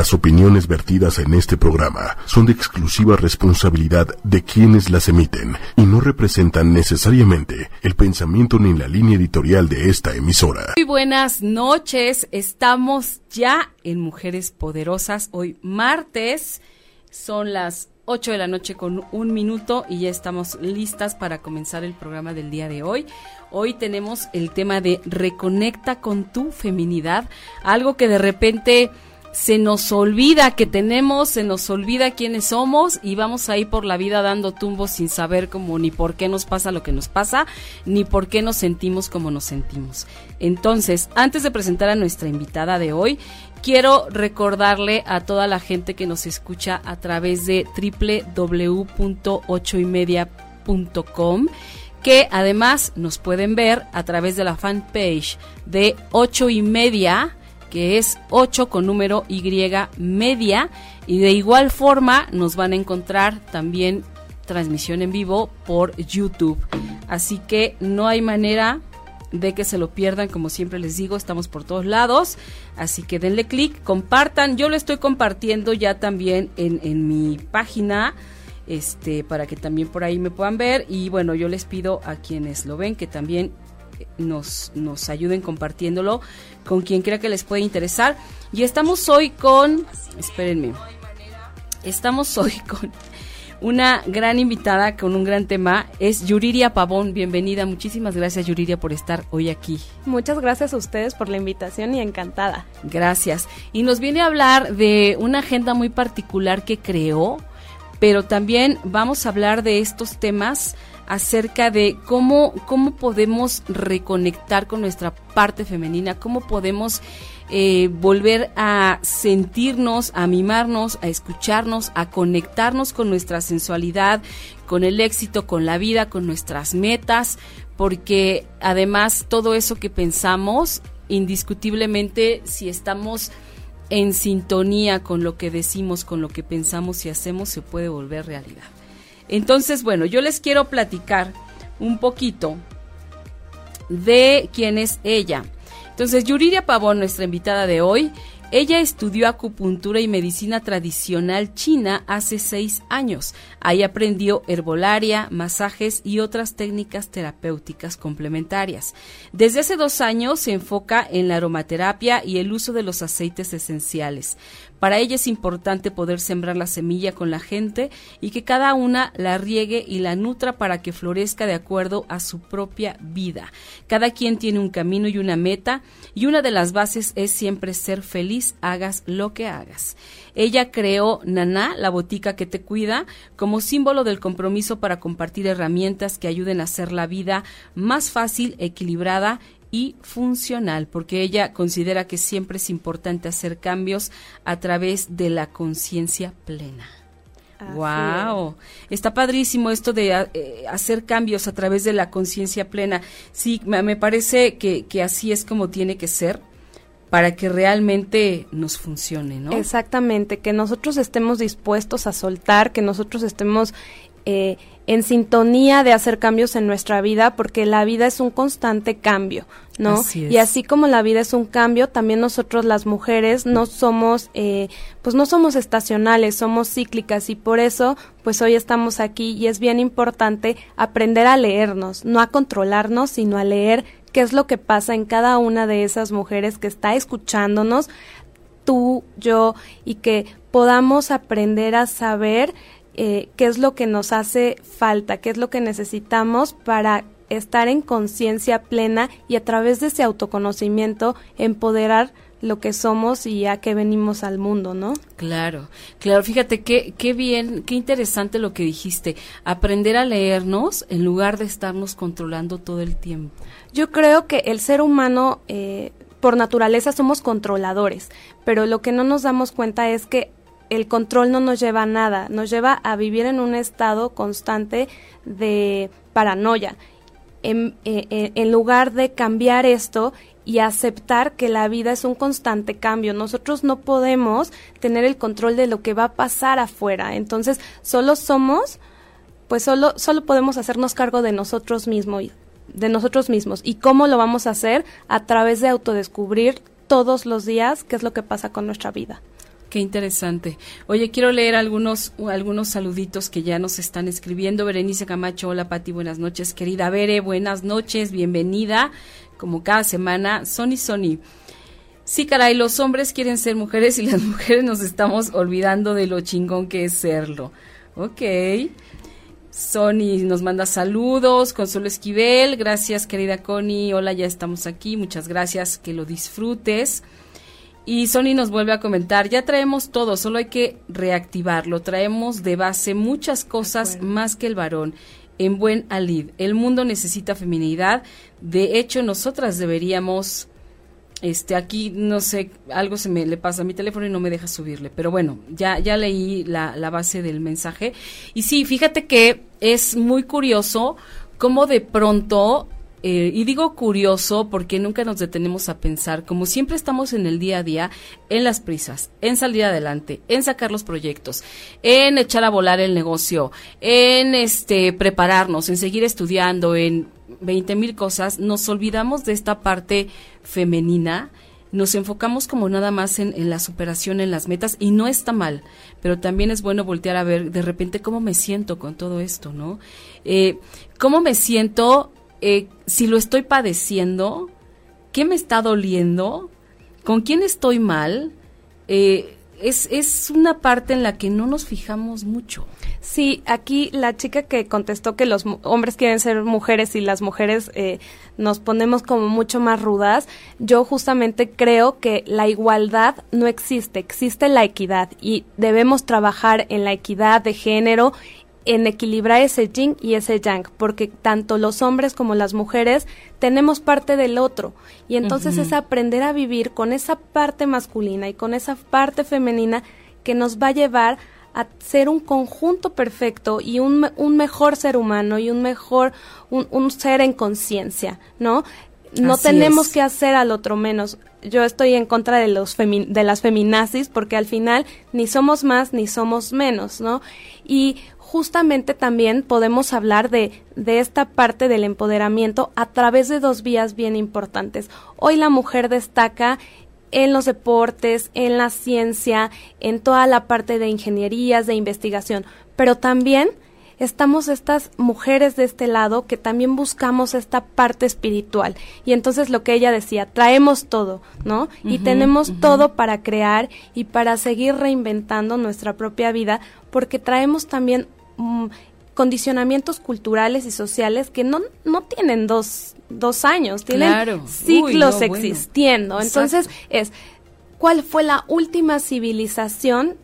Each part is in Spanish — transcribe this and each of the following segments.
Las opiniones vertidas en este programa son de exclusiva responsabilidad de quienes las emiten y no representan necesariamente el pensamiento ni la línea editorial de esta emisora. Muy buenas noches, estamos ya en Mujeres Poderosas, hoy martes, son las 8 de la noche con un minuto y ya estamos listas para comenzar el programa del día de hoy. Hoy tenemos el tema de reconecta con tu feminidad, algo que de repente se nos olvida que tenemos, se nos olvida quiénes somos y vamos ahí por la vida dando tumbos sin saber cómo ni por qué nos pasa lo que nos pasa, ni por qué nos sentimos como nos sentimos. Entonces, antes de presentar a nuestra invitada de hoy, quiero recordarle a toda la gente que nos escucha a través de www.ochoymedia.com que además nos pueden ver a través de la fanpage de ocho y media que es 8 con número Y media. Y de igual forma nos van a encontrar también transmisión en vivo por YouTube. Así que no hay manera de que se lo pierdan, como siempre les digo, estamos por todos lados, así que denle clic, compartan, yo lo estoy compartiendo ya también en, en mi página, este, para que también por ahí me puedan ver, y bueno, yo les pido a quienes lo ven que también nos, nos ayuden compartiéndolo con quien crea que les puede interesar. Y estamos hoy con, espérenme, estamos hoy con una gran invitada con un gran tema, es Yuriria Pavón. Bienvenida, muchísimas gracias Yuriria por estar hoy aquí. Muchas gracias a ustedes por la invitación y encantada. Gracias. Y nos viene a hablar de una agenda muy particular que creó, pero también vamos a hablar de estos temas acerca de cómo, cómo podemos reconectar con nuestra parte femenina, cómo podemos eh, volver a sentirnos, a mimarnos, a escucharnos, a conectarnos con nuestra sensualidad, con el éxito, con la vida, con nuestras metas, porque además todo eso que pensamos, indiscutiblemente, si estamos en sintonía con lo que decimos, con lo que pensamos y hacemos, se puede volver realidad. Entonces, bueno, yo les quiero platicar un poquito de quién es ella. Entonces, Yuridia Pavón, nuestra invitada de hoy, ella estudió acupuntura y medicina tradicional china hace seis años. Ahí aprendió herbolaria, masajes y otras técnicas terapéuticas complementarias. Desde hace dos años se enfoca en la aromaterapia y el uso de los aceites esenciales. Para ella es importante poder sembrar la semilla con la gente y que cada una la riegue y la nutra para que florezca de acuerdo a su propia vida. Cada quien tiene un camino y una meta y una de las bases es siempre ser feliz, hagas lo que hagas. Ella creó Naná, la botica que te cuida, como símbolo del compromiso para compartir herramientas que ayuden a hacer la vida más fácil, equilibrada y funcional, porque ella considera que siempre es importante hacer cambios a través de la conciencia plena. wow, está padrísimo esto de eh, hacer cambios a través de la conciencia plena. Sí, me parece que, que así es como tiene que ser para que realmente nos funcione, ¿no? Exactamente, que nosotros estemos dispuestos a soltar, que nosotros estemos eh, en sintonía de hacer cambios en nuestra vida, porque la vida es un constante cambio, ¿no? Y así como la vida es un cambio, también nosotros las mujeres no somos, eh, pues no somos estacionales, somos cíclicas y por eso, pues hoy estamos aquí y es bien importante aprender a leernos, no a controlarnos, sino a leer qué es lo que pasa en cada una de esas mujeres que está escuchándonos, tú, yo, y que podamos aprender a saber eh, qué es lo que nos hace falta, qué es lo que necesitamos para estar en conciencia plena y a través de ese autoconocimiento empoderar lo que somos y a qué venimos al mundo, ¿no? Claro, claro, fíjate qué, qué bien, qué interesante lo que dijiste, aprender a leernos en lugar de estarnos controlando todo el tiempo. Yo creo que el ser humano, eh, por naturaleza, somos controladores, pero lo que no nos damos cuenta es que el control no nos lleva a nada, nos lleva a vivir en un estado constante de paranoia. En, eh, eh, en, lugar de cambiar esto y aceptar que la vida es un constante cambio. Nosotros no podemos tener el control de lo que va a pasar afuera. Entonces, solo somos, pues solo, solo podemos hacernos cargo de nosotros mismos, de nosotros mismos. ¿Y cómo lo vamos a hacer? A través de autodescubrir todos los días qué es lo que pasa con nuestra vida. Qué interesante. Oye, quiero leer algunos, algunos saluditos que ya nos están escribiendo. Berenice Camacho, hola Pati, buenas noches. Querida Bere, buenas noches, bienvenida. Como cada semana, Sony Sony. Sí, caray, los hombres quieren ser mujeres y las mujeres nos estamos olvidando de lo chingón que es serlo. Ok. Sony nos manda saludos, Consuelo Esquivel, gracias querida Connie, hola, ya estamos aquí, muchas gracias, que lo disfrutes. Y Sony nos vuelve a comentar, ya traemos todo, solo hay que reactivarlo, traemos de base muchas cosas más que el varón. En buen alid, el mundo necesita feminidad, de hecho nosotras deberíamos este aquí no sé algo se me le pasa a mi teléfono y no me deja subirle. Pero bueno ya ya leí la, la base del mensaje. Y sí fíjate que es muy curioso cómo de pronto eh, y digo curioso porque nunca nos detenemos a pensar, como siempre estamos en el día a día, en las prisas, en salir adelante, en sacar los proyectos, en echar a volar el negocio, en este prepararnos, en seguir estudiando, en 20 mil cosas, nos olvidamos de esta parte femenina, nos enfocamos como nada más en, la superación, en las metas, y no está mal, pero también es bueno voltear a ver de repente cómo me siento con todo esto, ¿no? Eh, ¿Cómo me siento eh, si lo estoy padeciendo? ¿Qué me está doliendo? ¿Con quién estoy mal? Eh, es, es una parte en la que no nos fijamos mucho. Sí, aquí la chica que contestó que los hombres quieren ser mujeres y las mujeres eh, nos ponemos como mucho más rudas, yo justamente creo que la igualdad no existe, existe la equidad y debemos trabajar en la equidad de género en equilibrar ese yin y ese yang, porque tanto los hombres como las mujeres tenemos parte del otro. Y entonces es aprender a vivir con esa parte masculina y con esa parte femenina que nos va a llevar a ser un conjunto perfecto y un, un mejor ser humano y un mejor, un, un ser en conciencia, ¿no? No tenemos que hacer al otro menos. Yo estoy en contra de los de las feminazis porque al final ni somos más ni somos menos, ¿no? Y justamente también podemos hablar de, de esta parte del empoderamiento a través de dos vías bien importantes. Hoy la mujer destaca en los deportes, en la ciencia, en toda la parte de ingenierías, de investigación, pero también estamos estas mujeres de este lado que también buscamos esta parte espiritual. Y entonces lo que ella decía, traemos todo, ¿no? y tenemos todo para crear y para seguir reinventando nuestra propia vida, porque traemos también mm, condicionamientos culturales y sociales que no, no tienen dos, dos años, tienen ciclos existiendo. Entonces es, ¿cuál fue la última civilización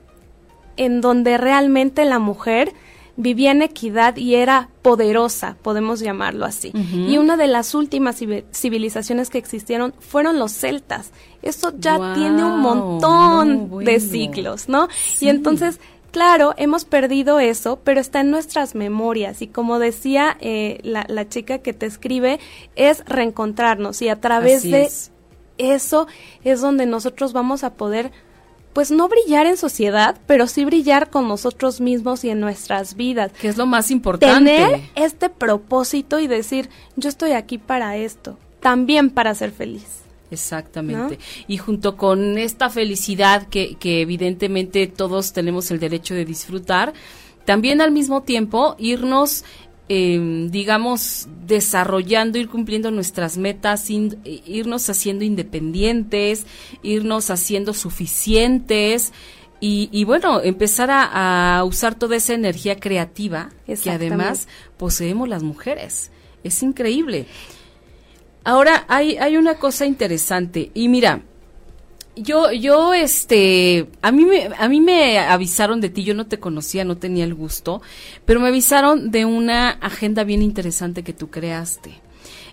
en donde realmente la mujer vivía en equidad y era poderosa, podemos llamarlo así. Y una de las últimas civilizaciones que existieron fueron los celtas. Eso ya tiene un montón de siglos, ¿no? Y entonces Claro, hemos perdido eso, pero está en nuestras memorias y como decía eh, la, chica que te escribe, es reencontrarnos y a través de eso es donde nosotros vamos a poder pues no brillar en sociedad, pero sí brillar con nosotros mismos y en nuestras vidas. Que es lo más importante. Tener este propósito y decir, yo estoy aquí para esto, también para ser feliz. Exactamente. Y junto con esta felicidad que, que evidentemente todos tenemos el derecho de disfrutar, también al mismo tiempo irnos eh, digamos, desarrollando, ir cumpliendo nuestras metas, irnos haciendo independientes, irnos haciendo suficientes y, y bueno, empezar a, a, usar toda esa energía creativa que además poseemos las mujeres. Es increíble. Ahora, hay, hay una cosa interesante. Y mira, yo, yo, este, a mí me, a mí me avisaron de ti, yo no te conocía, no tenía el gusto, pero me avisaron de una agenda bien interesante que tú creaste.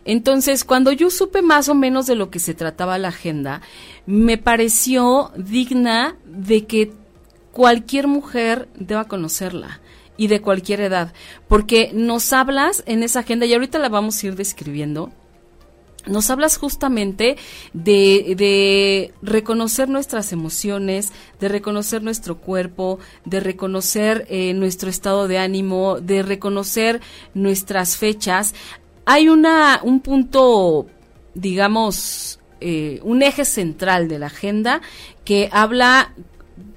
Entonces, cuando yo supe más o menos de lo que se trataba la agenda, me pareció digna de que cualquier mujer deba conocerla y de cualquier edad, porque nos hablas en esa agenda y ahorita la vamos a ir describiendo nos hablas justamente de, reconocer nuestras emociones, de reconocer nuestro cuerpo, de reconocer eh, nuestro estado de ánimo, de reconocer nuestras fechas. Hay una, un punto, digamos, eh, un eje central de la agenda que habla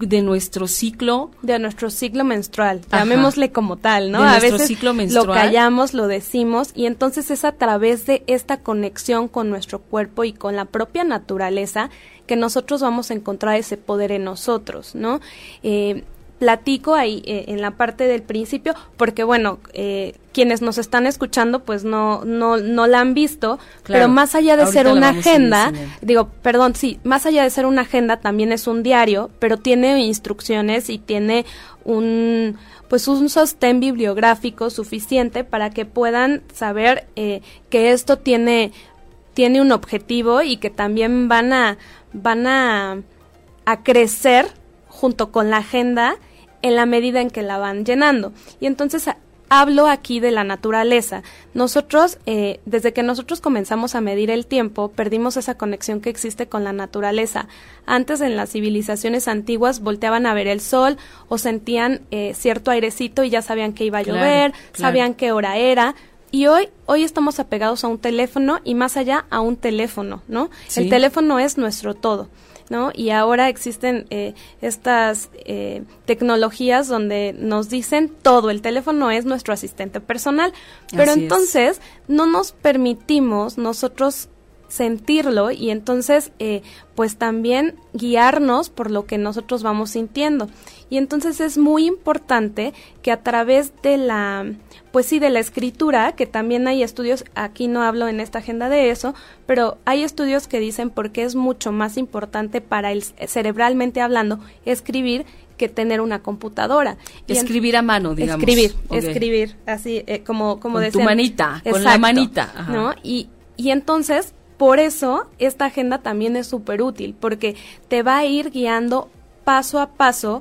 de nuestro ciclo. De nuestro ciclo menstrual llamémosle como tal no a veces ciclo menstrual. lo callamos lo decimos y entonces es a través de esta conexión con nuestro cuerpo y con la propia naturaleza que nosotros vamos a encontrar ese poder en nosotros no eh, platico ahí eh, en la parte del principio, porque bueno, eh, quienes nos están escuchando pues no, no, no la han visto, pero más allá de ser una agenda, digo, perdón, sí, más allá de ser una agenda también es un diario, pero tiene instrucciones y tiene un pues un sostén bibliográfico suficiente para que puedan saber eh, que esto tiene tiene un objetivo y que también van a van a, a crecer junto con la agenda en la medida en que la van llenando. Y entonces hablo aquí de la naturaleza. Nosotros, eh, desde que nosotros comenzamos a medir el tiempo, perdimos esa conexión que existe con la naturaleza. Antes en las civilizaciones antiguas volteaban a ver el sol o sentían eh, cierto airecito y ya sabían que iba a llover, sabían qué hora era. Y hoy, hoy estamos apegados a un teléfono y más allá a un teléfono, ¿no? El teléfono es nuestro todo. ¿No? Y ahora existen eh, estas eh, tecnologías donde nos dicen todo, el teléfono es nuestro asistente personal, pero entonces no nos permitimos nosotros sentirlo y entonces eh, pues también guiarnos por lo que nosotros vamos sintiendo. Y entonces es muy importante que a través de la pues sí de la escritura que también hay estudios aquí no hablo en esta agenda de eso pero hay estudios que dicen porque es mucho más importante para el cerebralmente hablando escribir que tener una computadora. escribir a mano, digamos. Escribir, escribir, así eh, como como con tu manita, con la manita, ¿no? Y y entonces por eso esta agenda también es súper útil, porque te va a ir guiando paso a paso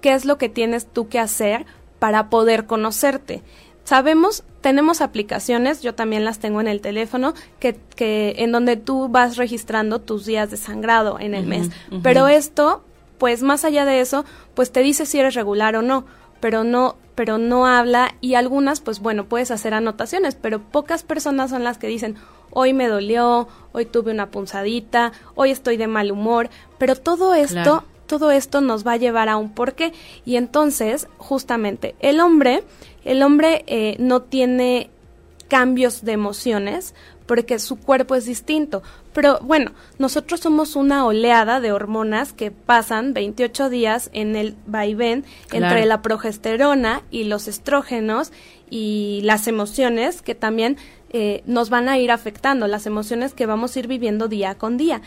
qué es lo que tienes tú que hacer para poder conocerte. Sabemos, tenemos aplicaciones, yo también las tengo en el teléfono, que, que en donde tú vas registrando tus días de sangrado en el mes. Pero esto, pues más allá de eso, pues te dice si eres regular o no, pero no, pero no habla y algunas, pues bueno, puedes hacer anotaciones, pero pocas personas son las que dicen, hoy me dolió, hoy tuve una punzadita, hoy estoy de mal humor, pero todo esto, todo esto nos va a llevar a un porqué. Y entonces, justamente, el hombre, el hombre eh, no tiene cambios de emociones porque su cuerpo es distinto. Pero bueno, nosotros somos una oleada de hormonas que pasan 28 días en el vaivén entre la progesterona y los estrógenos y las emociones que también eh, nos van a ir afectando, las emociones que vamos a ir viviendo día con día.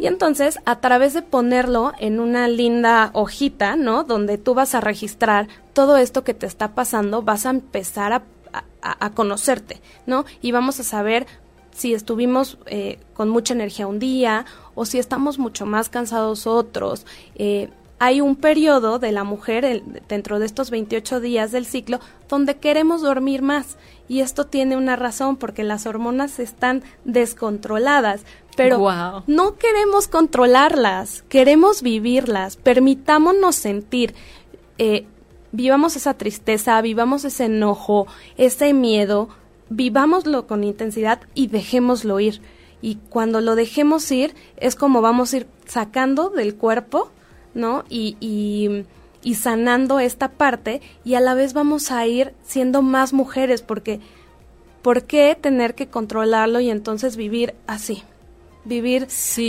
Y entonces, a través de ponerlo en una linda hojita, ¿no? Donde tú vas a registrar todo esto que te está pasando, vas a empezar a, a, conocerte, ¿no? Y vamos a saber si estuvimos eh, con mucha energía un día o si estamos mucho más cansados otros. Eh, hay un periodo de la mujer dentro de estos 28 días del ciclo donde queremos dormir más y esto tiene una razón porque las hormonas están descontroladas, pero no queremos controlarlas, queremos vivirlas, permitámonos sentir. Eh, vivamos esa tristeza, vivamos ese enojo, ese miedo, vivámoslo con intensidad y dejémoslo ir. Y cuando lo dejemos ir, es como vamos a ir sacando del cuerpo, ¿no? Y, y y sanando esta parte y a la vez vamos a ir siendo más mujeres porque ¿por qué tener que controlarlo y entonces vivir así? Vivir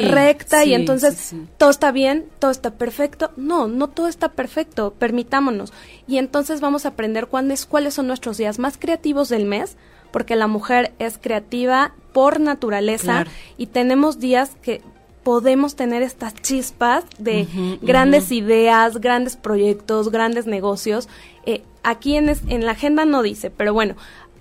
recta y entonces todo está bien, todo está perfecto. No, no todo está perfecto, permitámonos. Y entonces vamos a aprender cuáles, cuáles son nuestros días más creativos del mes, porque la mujer es creativa por naturaleza y tenemos días que podemos tener estas chispas de grandes ideas, grandes proyectos, grandes negocios. Eh, aquí en, en la agenda no dice, pero bueno,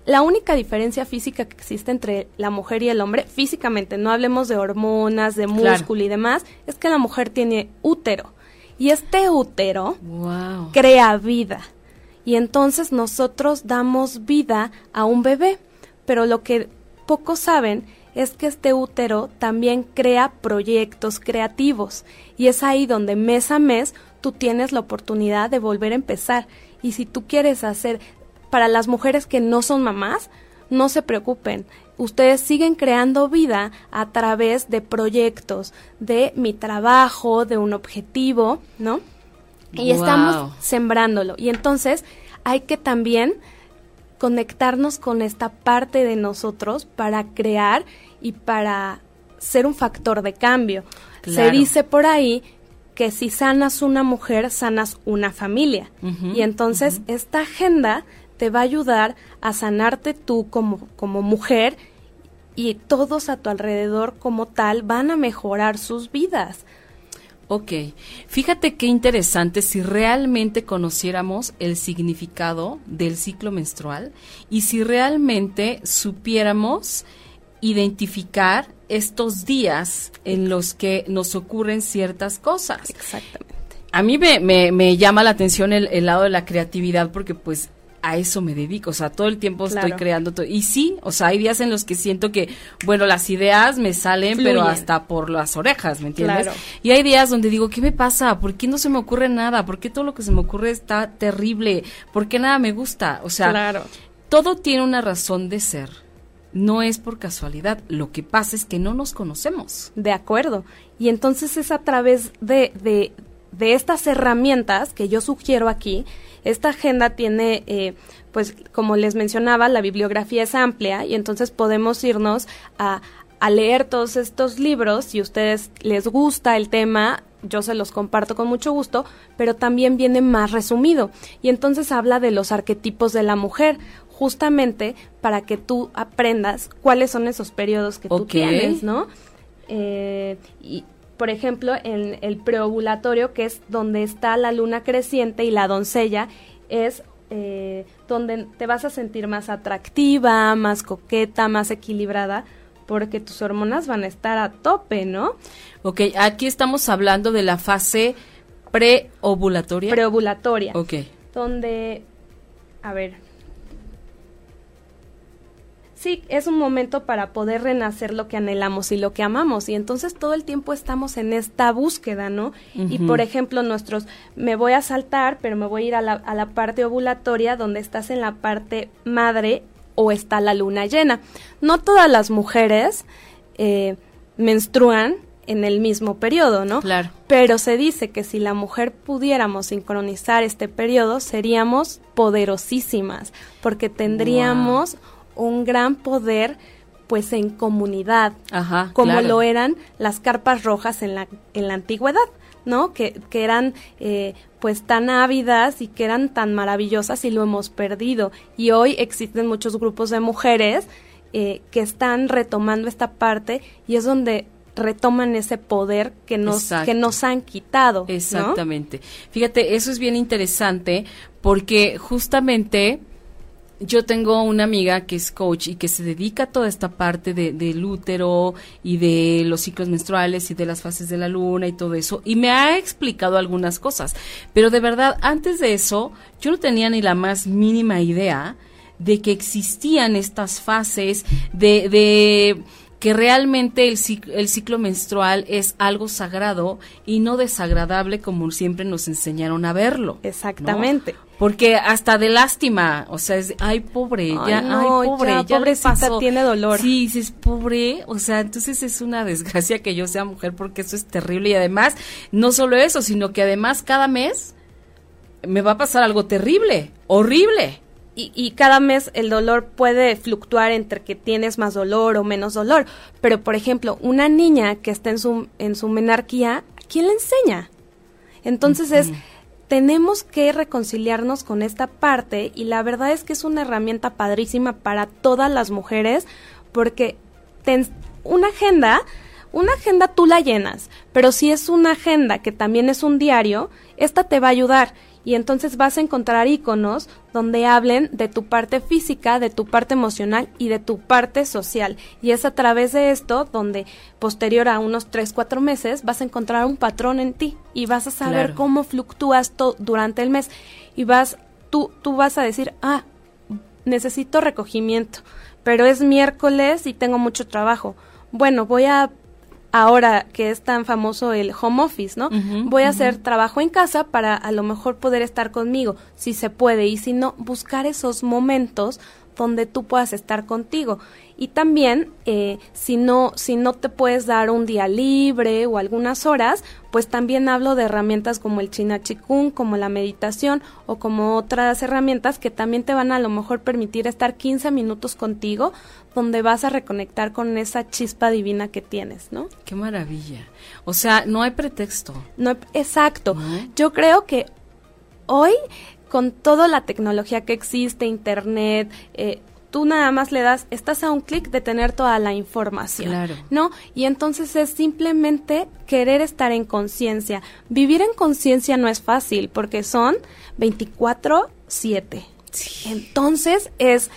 la única diferencia física que existe entre la mujer y el hombre, físicamente, no hablemos de hormonas, de músculo y demás, es que la mujer tiene útero. Y este útero crea vida. Y entonces nosotros damos vida a un bebé. Pero lo que pocos saben es que este útero también crea proyectos creativos y es ahí donde mes a mes tú tienes la oportunidad de volver a empezar. Y si tú quieres hacer, para las mujeres que no son mamás, no se preocupen. Ustedes siguen creando vida a través de proyectos, de mi trabajo, de un objetivo, ¿no? Y estamos sembrándolo. Y entonces hay que también conectarnos con esta parte de nosotros para crear y para ser un factor de cambio. Se dice por ahí que si sanas una mujer, sanas una familia. y entonces esta agenda te va a ayudar a sanarte tú como, como mujer y todos a tu alrededor como tal van a mejorar sus vidas. Ok, fíjate qué interesante si realmente conociéramos el significado del ciclo menstrual y si realmente supiéramos identificar estos días en los que nos ocurren ciertas cosas. Exactamente. A mí me, me, llama la atención el, el, lado de la creatividad porque pues a eso me dedico, o sea, todo el tiempo estoy creando todo. Y sí, o sea, hay días en los que siento que, bueno, las ideas me salen, pero hasta por las orejas, ¿me entiendes? Y hay días donde digo, ¿qué me pasa? ¿Por qué no se me ocurre nada? ¿Por qué todo lo que se me ocurre está terrible? ¿Por qué nada me gusta? O sea, todo tiene una razón de ser. No es por casualidad, lo que pasa es que no nos conocemos. De acuerdo. Y entonces es a través de, de, de estas herramientas que yo sugiero aquí, esta agenda tiene, eh, pues como les mencionaba, la bibliografía es amplia y entonces podemos irnos a, a leer todos estos libros. Si a ustedes les gusta el tema, yo se los comparto con mucho gusto, pero también viene más resumido. Y entonces habla de los arquetipos de la mujer, justamente para que tú aprendas cuáles son esos periodos que tú tienes, ¿no? Eh, y, por ejemplo, en el preovulatorio, que es donde está la luna creciente y la doncella, es eh, donde te vas a sentir más atractiva, más coqueta, más equilibrada, porque tus hormonas van a estar a tope, ¿no? Ok, aquí estamos hablando de la fase preovulatoria. Preovulatoria. Ok. Donde, a ver, sí, es un momento para poder renacer lo que anhelamos y lo que amamos. Y entonces todo el tiempo estamos en esta búsqueda, ¿no? Y por ejemplo, nuestros, me voy a saltar, pero me voy a ir a la, a la parte ovulatoria donde estás en la parte madre o está la luna llena. No todas las mujeres eh, menstruan en el mismo periodo, ¿no? Claro. Pero se dice que si la mujer pudiéramos sincronizar este periodo, seríamos poderosísimas, porque tendríamos un gran poder pues en comunidad, como lo eran las carpas rojas en la, en la antigüedad, ¿no? Que, que eran eh, pues tan ávidas y que eran tan maravillosas y lo hemos perdido. Y hoy existen muchos grupos de mujeres eh, que están retomando esta parte y es donde retoman ese poder que nos, que nos han quitado. Exactamente. Fíjate, eso es bien interesante porque justamente yo tengo una amiga que es coach y que se dedica a toda esta parte de, del útero y de los ciclos menstruales y de las fases de la luna y todo eso. Y me ha explicado algunas cosas. Pero de verdad, antes de eso, yo no tenía ni la más mínima idea de que existían estas fases de, de que realmente el ciclo, el ciclo menstrual es algo sagrado y no desagradable como siempre nos enseñaron a verlo. Exactamente. Porque hasta de lástima, o sea, es, ay, pobre, ya, ay, pobre, ya, pobrecita tiene dolor. Sí, dices, pobre, o sea, entonces es una desgracia que yo sea mujer porque eso es terrible y además, no solo eso, sino que además cada mes me va a pasar algo terrible, horrible. Y, y, cada mes el dolor puede fluctuar entre que tienes más dolor o menos dolor. Pero, por ejemplo, una niña que está en su, en su menarquía, ¿quién le enseña? Entonces es tenemos que reconciliarnos con esta parte y la verdad es que es una herramienta padrísima para todas las mujeres porque una agenda, una agenda tú la llenas, pero si es una agenda que también es un diario, esta te va a ayudar y entonces vas a encontrar iconos donde hablen de tu parte física, de tu parte emocional y de tu parte social. Y es a través de esto donde posterior a unos 3, 4 meses vas a encontrar un patrón en ti y vas a saber cómo fluctúas durante el mes y vas tú tú vas a decir, "Ah, necesito recogimiento, pero es miércoles y tengo mucho trabajo." Bueno, voy a ahora que es tan famoso el home office, ¿no? Voy a hacer trabajo en casa para a lo mejor poder estar conmigo, si se puede, y si no, buscar esos momentos donde tú puedas estar contigo. Y también, eh, si, no, si no te puedes dar un día libre o algunas horas, pues también hablo de herramientas como el China Chikung, como la meditación o como otras herramientas que también te van a, a lo mejor permitir estar 15 minutos contigo, donde vas a reconectar con esa chispa divina que tienes, ¿no? Qué maravilla. O sea, no hay pretexto. No, exacto. Yo creo que hoy con toda la tecnología que existe, internet, eh, tú nada más le das, estás a un clic de tener toda la información, claro. ¿no? Y entonces es simplemente querer estar en conciencia. Vivir en conciencia no es fácil porque son 24/7. Entonces es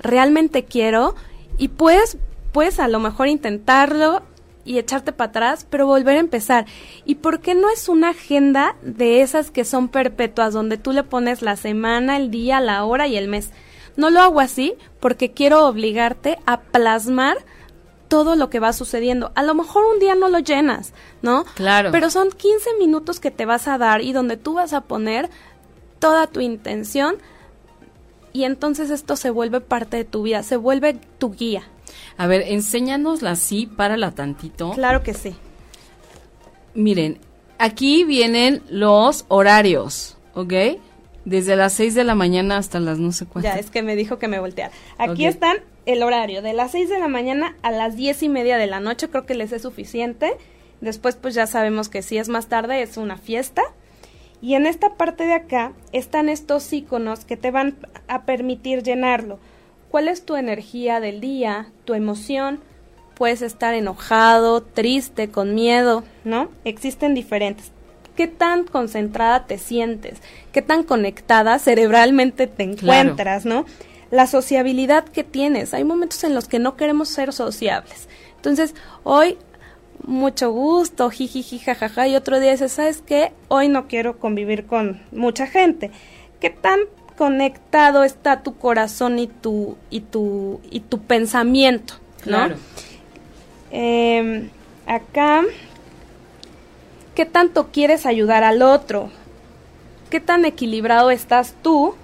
realmente quiero y puedes puedes a lo mejor intentarlo y echarte para atrás, pero volver a empezar. ¿Y por qué no es una agenda de esas que son perpetuas, donde tú le pones la semana, el día, la hora y el mes? No lo hago así porque quiero obligarte a plasmar todo lo que va sucediendo. A lo mejor un día no lo llenas, ¿no? Claro. Pero son 15 minutos que te vas a dar y donde tú vas a poner toda tu intención y entonces esto se vuelve parte de tu vida, se vuelve tu guía. A ver, enséñanosla así, párala tantito. Claro que sí. Miren, aquí vienen los horarios, ¿ok? Desde las 6 de la mañana hasta las no sé cuántas. Ya, es que me dijo que me volteara. Aquí están el horario, de las 6 de la mañana a las diez y media de la noche, creo que les es suficiente. Después, pues ya sabemos que si es más tarde, es una fiesta. Y en esta parte de acá están estos iconos que te van a permitir llenarlo. ¿Cuál es tu energía del día, tu emoción? Puedes estar enojado, triste, con miedo, ¿no? Existen diferentes qué tan concentrada te sientes, qué tan conectada cerebralmente te encuentras, ¿no? La sociabilidad que tienes. Hay momentos en los que no queremos ser sociables. Entonces, hoy mucho gusto, jiji, jajaja, y otro día dices, ¿sabes qué? Hoy no quiero convivir con mucha gente. ¿Qué tan conectado está tu corazón y tu y tu y tu pensamiento, ¿no? Claro. Em, acá ¿Qué tanto quieres ayudar al otro? ¿Qué tan equilibrado estás tú?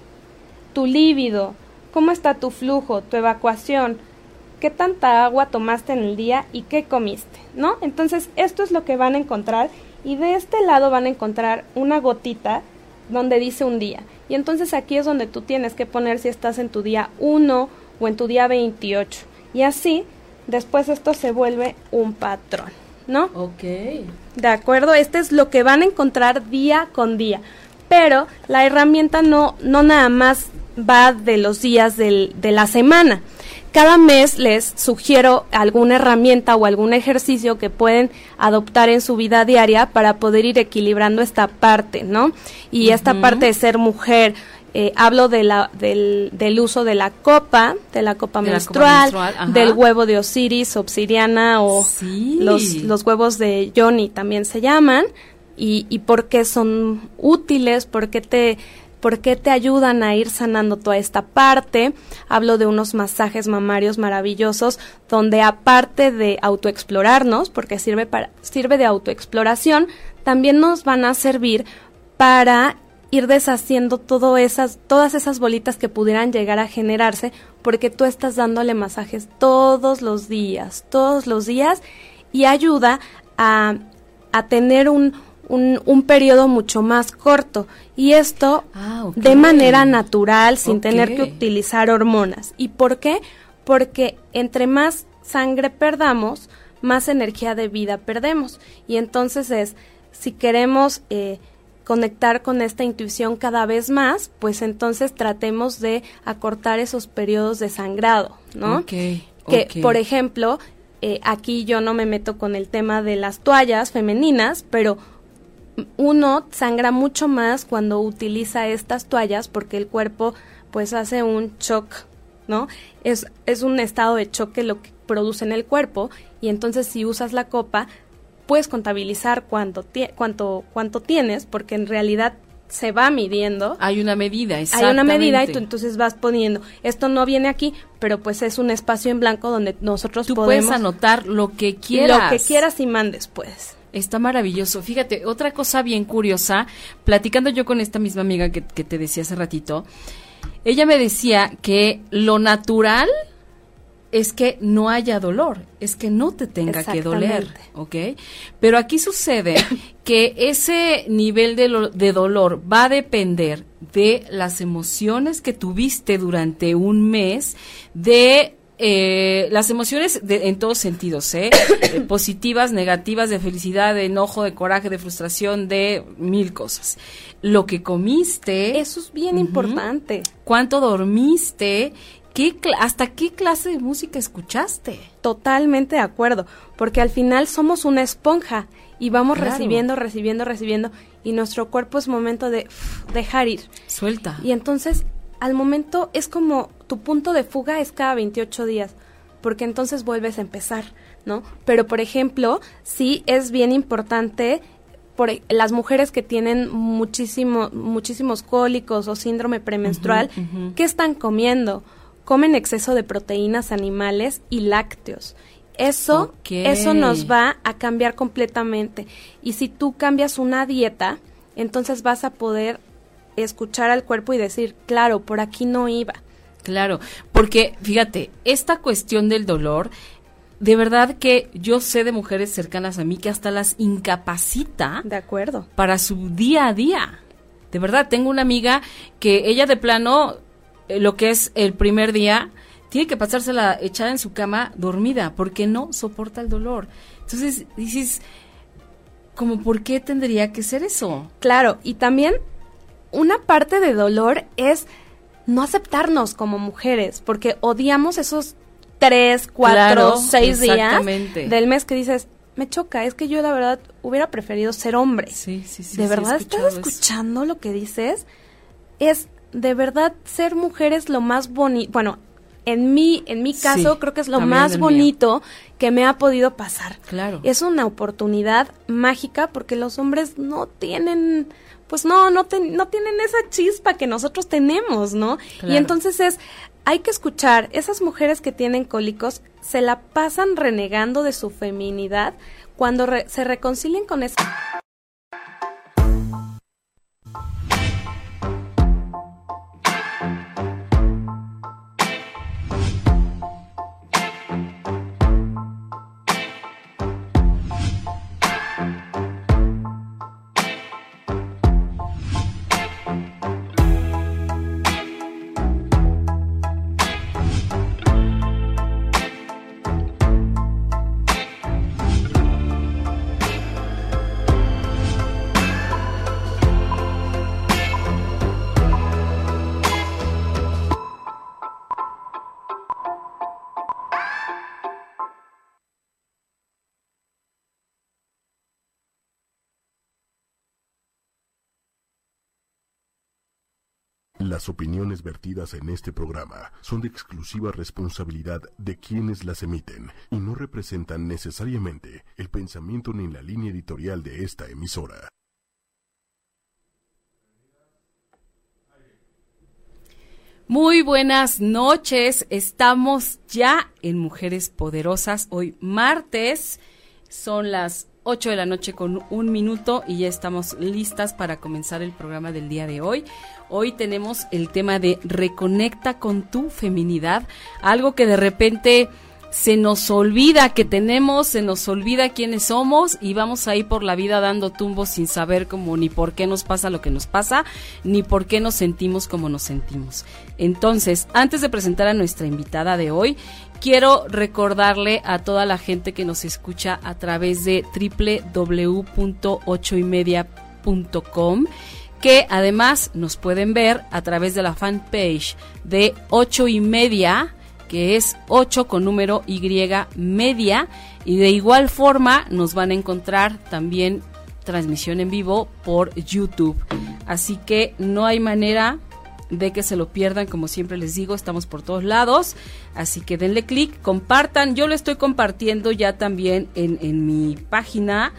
Tu líbido. ¿Cómo está tu flujo, tu evacuación? ¿Qué tanta agua tomaste en el día y qué comiste? ¿No? Entonces, esto es lo que van a encontrar y de este lado van a encontrar una gotita donde dice un día. Y entonces aquí es donde tú tienes que poner si estás en tu día 1 o en tu día 28. Y así, después esto se vuelve un patrón. ¿No? Ok. De acuerdo, este es lo que van a encontrar día con día. Pero la herramienta no, no nada más va de los días del, de la semana. Cada mes les sugiero alguna herramienta o algún ejercicio que pueden adoptar en su vida diaria para poder ir equilibrando esta parte, ¿no? Y esta parte de ser mujer, eh, hablo de la, del, del, uso de la copa, de la copa menstrual, del huevo de Osiris, obsidiana o los, los huevos de Johnny también se llaman, y, y por qué son útiles, por qué te por qué te ayudan a ir sanando toda esta parte. Hablo de unos masajes mamarios maravillosos donde aparte de autoexplorarnos, porque sirve para sirve de autoexploración, también nos van a servir para ir deshaciendo todo esas, todas esas bolitas que pudieran llegar a generarse porque tú estás dándole masajes todos los días, todos los días y ayuda a, a tener un, un, un, periodo mucho más corto y esto ah, de manera natural sin tener que utilizar hormonas. ¿Y por qué? Porque entre más sangre perdamos, más energía de vida perdemos. Y entonces es, si queremos eh, conectar con esta intuición cada vez más, pues entonces tratemos de acortar esos periodos de sangrado, ¿no? que, por ejemplo, eh, aquí yo no me meto con el tema de las toallas femeninas, pero uno sangra mucho más cuando utiliza estas toallas porque el cuerpo pues hace un shock, ¿no? Es, es un estado de choque lo que produce en el cuerpo y entonces si usas la copa puedes contabilizar cuánto, cuánto, cuánto tienes, porque en realidad se va midiendo. Hay una medida, exactamente. Hay una medida y tú entonces vas poniendo, esto no viene aquí, pero pues es un espacio en blanco donde nosotros tú podemos... puedes anotar lo que quieras. Lo que quieras y mandes, pues. Está maravilloso. Fíjate, otra cosa bien curiosa, platicando yo con esta misma amiga que, que te decía hace ratito, ella me decía que lo natural es que no haya dolor, es que no te tenga que doler, ¿ok? Pero aquí sucede que ese nivel de, de, dolor va a depender de las emociones que tuviste durante un mes, de eh, las emociones en todos sentidos, ¿eh? ¿eh? positivas, negativas, de felicidad, de enojo, de coraje, de frustración, de mil cosas. Lo que comiste. Eso es bien importante. Cuánto dormiste ¿Qué ¿Hasta qué clase de música escuchaste? Totalmente de acuerdo, porque al final somos una esponja y vamos recibiendo, recibiendo, recibiendo y nuestro cuerpo es momento de dejar ir. Suelta. Y entonces al momento es como tu punto de fuga es cada 28 días, porque entonces vuelves a empezar, ¿no? Pero por ejemplo, sí es bien importante por e, las mujeres que tienen muchísimo, muchísimos cólicos o síndrome premenstrual, ¿qué están comiendo? Comen exceso de proteínas animales y lácteos. Eso, eso nos va a cambiar completamente. Y si tú cambias una dieta, entonces vas a poder escuchar al cuerpo y decir, claro, por aquí no iba. Claro, porque fíjate, esta cuestión del dolor, de verdad que yo sé de mujeres cercanas a mí que hasta las incapacita. De acuerdo. Para su día a día. De verdad, tengo una amiga que ella de plano lo que es el primer día, tiene que pasársela echada en su cama dormida porque no soporta el dolor. Entonces dices, como, ¿por qué tendría que ser eso? Claro, y también una parte de dolor es no aceptarnos como mujeres, porque odiamos esos tres, cuatro, seis días del mes que dices, me choca, es que yo la verdad hubiera preferido ser hombre. Sí, sí, sí. ¿De verdad estás escuchando lo que dices? Es de verdad ser mujer es lo más bonito, bueno, en mi, en mi caso creo que es lo más bonito que me ha podido pasar. Claro. Es una oportunidad mágica porque los hombres no tienen, pues no, no, no tienen esa chispa que nosotros tenemos, ¿no? Y entonces es, hay que escuchar, esas mujeres que tienen cólicos se la pasan renegando de su feminidad cuando se reconcilien con esa Las opiniones vertidas en este programa son de exclusiva responsabilidad de quienes las emiten y no representan necesariamente el pensamiento ni la línea editorial de esta emisora. Muy buenas noches, estamos ya en Mujeres Poderosas, hoy martes, son las 8 de la noche con un minuto y ya estamos listas para comenzar el programa del día de hoy. Hoy tenemos el tema de reconecta con tu feminidad, algo que de repente se nos olvida que tenemos, se nos olvida quiénes somos y vamos ahí por la vida dando tumbos sin saber cómo ni por qué nos pasa lo que nos pasa, ni por qué nos sentimos como nos sentimos. Entonces, antes de presentar a nuestra invitada de hoy, quiero recordarle a toda la gente que nos escucha a través de www.ochoymedia.com que además nos pueden ver a través de la fanpage de ocho y media que es 8 con número Y media y de igual forma nos van a encontrar también transmisión en vivo por YouTube. Así que no hay manera de que se lo pierdan, como siempre les digo, estamos por todos lados, así que denle clic, compartan, yo lo estoy compartiendo ya también en, en mi página,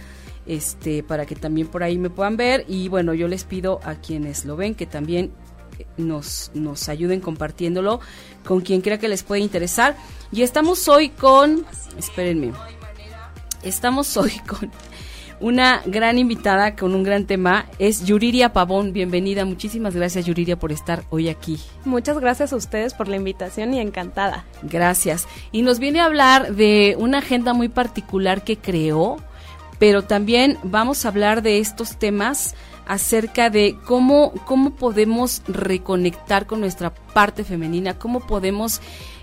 este, para que también por ahí me puedan ver, y bueno, yo les pido a quienes lo ven que también nos, nos ayuden compartiéndolo con quien crea que les puede interesar. Y estamos hoy con, espérenme, estamos hoy con una gran invitada con un gran tema. Es Yuriria Pavón. Bienvenida. Muchísimas gracias, Yuriria, por estar hoy aquí. Muchas gracias a ustedes por la invitación y encantada. Gracias. Y nos viene a hablar de una agenda muy particular que creó, pero también vamos a hablar de estos temas acerca de cómo, cómo podemos reconectar con nuestra parte femenina, cómo podemos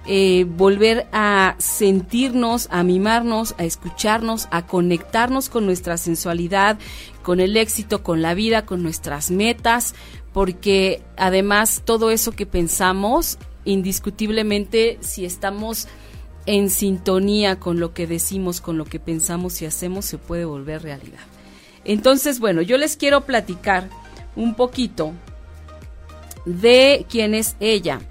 eh, volver a sentirnos, a mimarnos, a escucharnos, a conectarnos con nuestra sensualidad, con el éxito, con la vida, con nuestras metas, porque además todo eso que pensamos, indiscutiblemente, si estamos en sintonía con lo que decimos, con lo que pensamos y hacemos, se puede volver realidad. Entonces, bueno, yo les quiero platicar un poquito de quién es ella.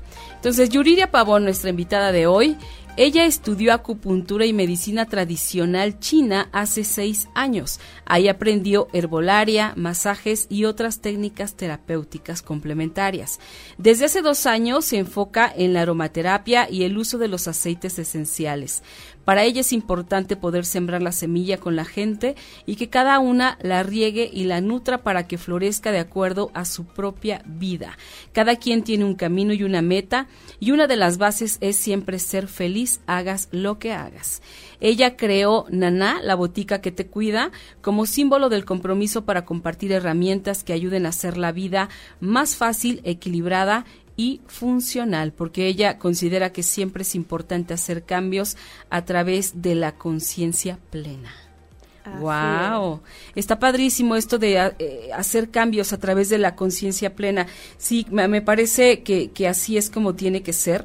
Entonces, Yuridia Pavón, nuestra invitada de hoy, ella estudió acupuntura y medicina tradicional china hace seis años. Ahí aprendió herbolaria, masajes y otras técnicas terapéuticas complementarias. Desde hace dos años se enfoca en la aromaterapia y el uso de los aceites esenciales. Para ella es importante poder sembrar la semilla con la gente y que cada una la riegue y la nutra para que florezca de acuerdo a su propia vida. Cada quien tiene un camino y una meta y una de las bases es siempre ser feliz, hagas lo que hagas. Ella creó Naná, la botica que te cuida, como símbolo del compromiso para compartir herramientas que ayuden a hacer la vida más fácil, equilibrada y funcional, porque ella considera que siempre es importante hacer cambios a través de la conciencia plena. wow, está padrísimo esto de eh, hacer cambios a través de la conciencia plena. Sí, me parece que, que así es como tiene que ser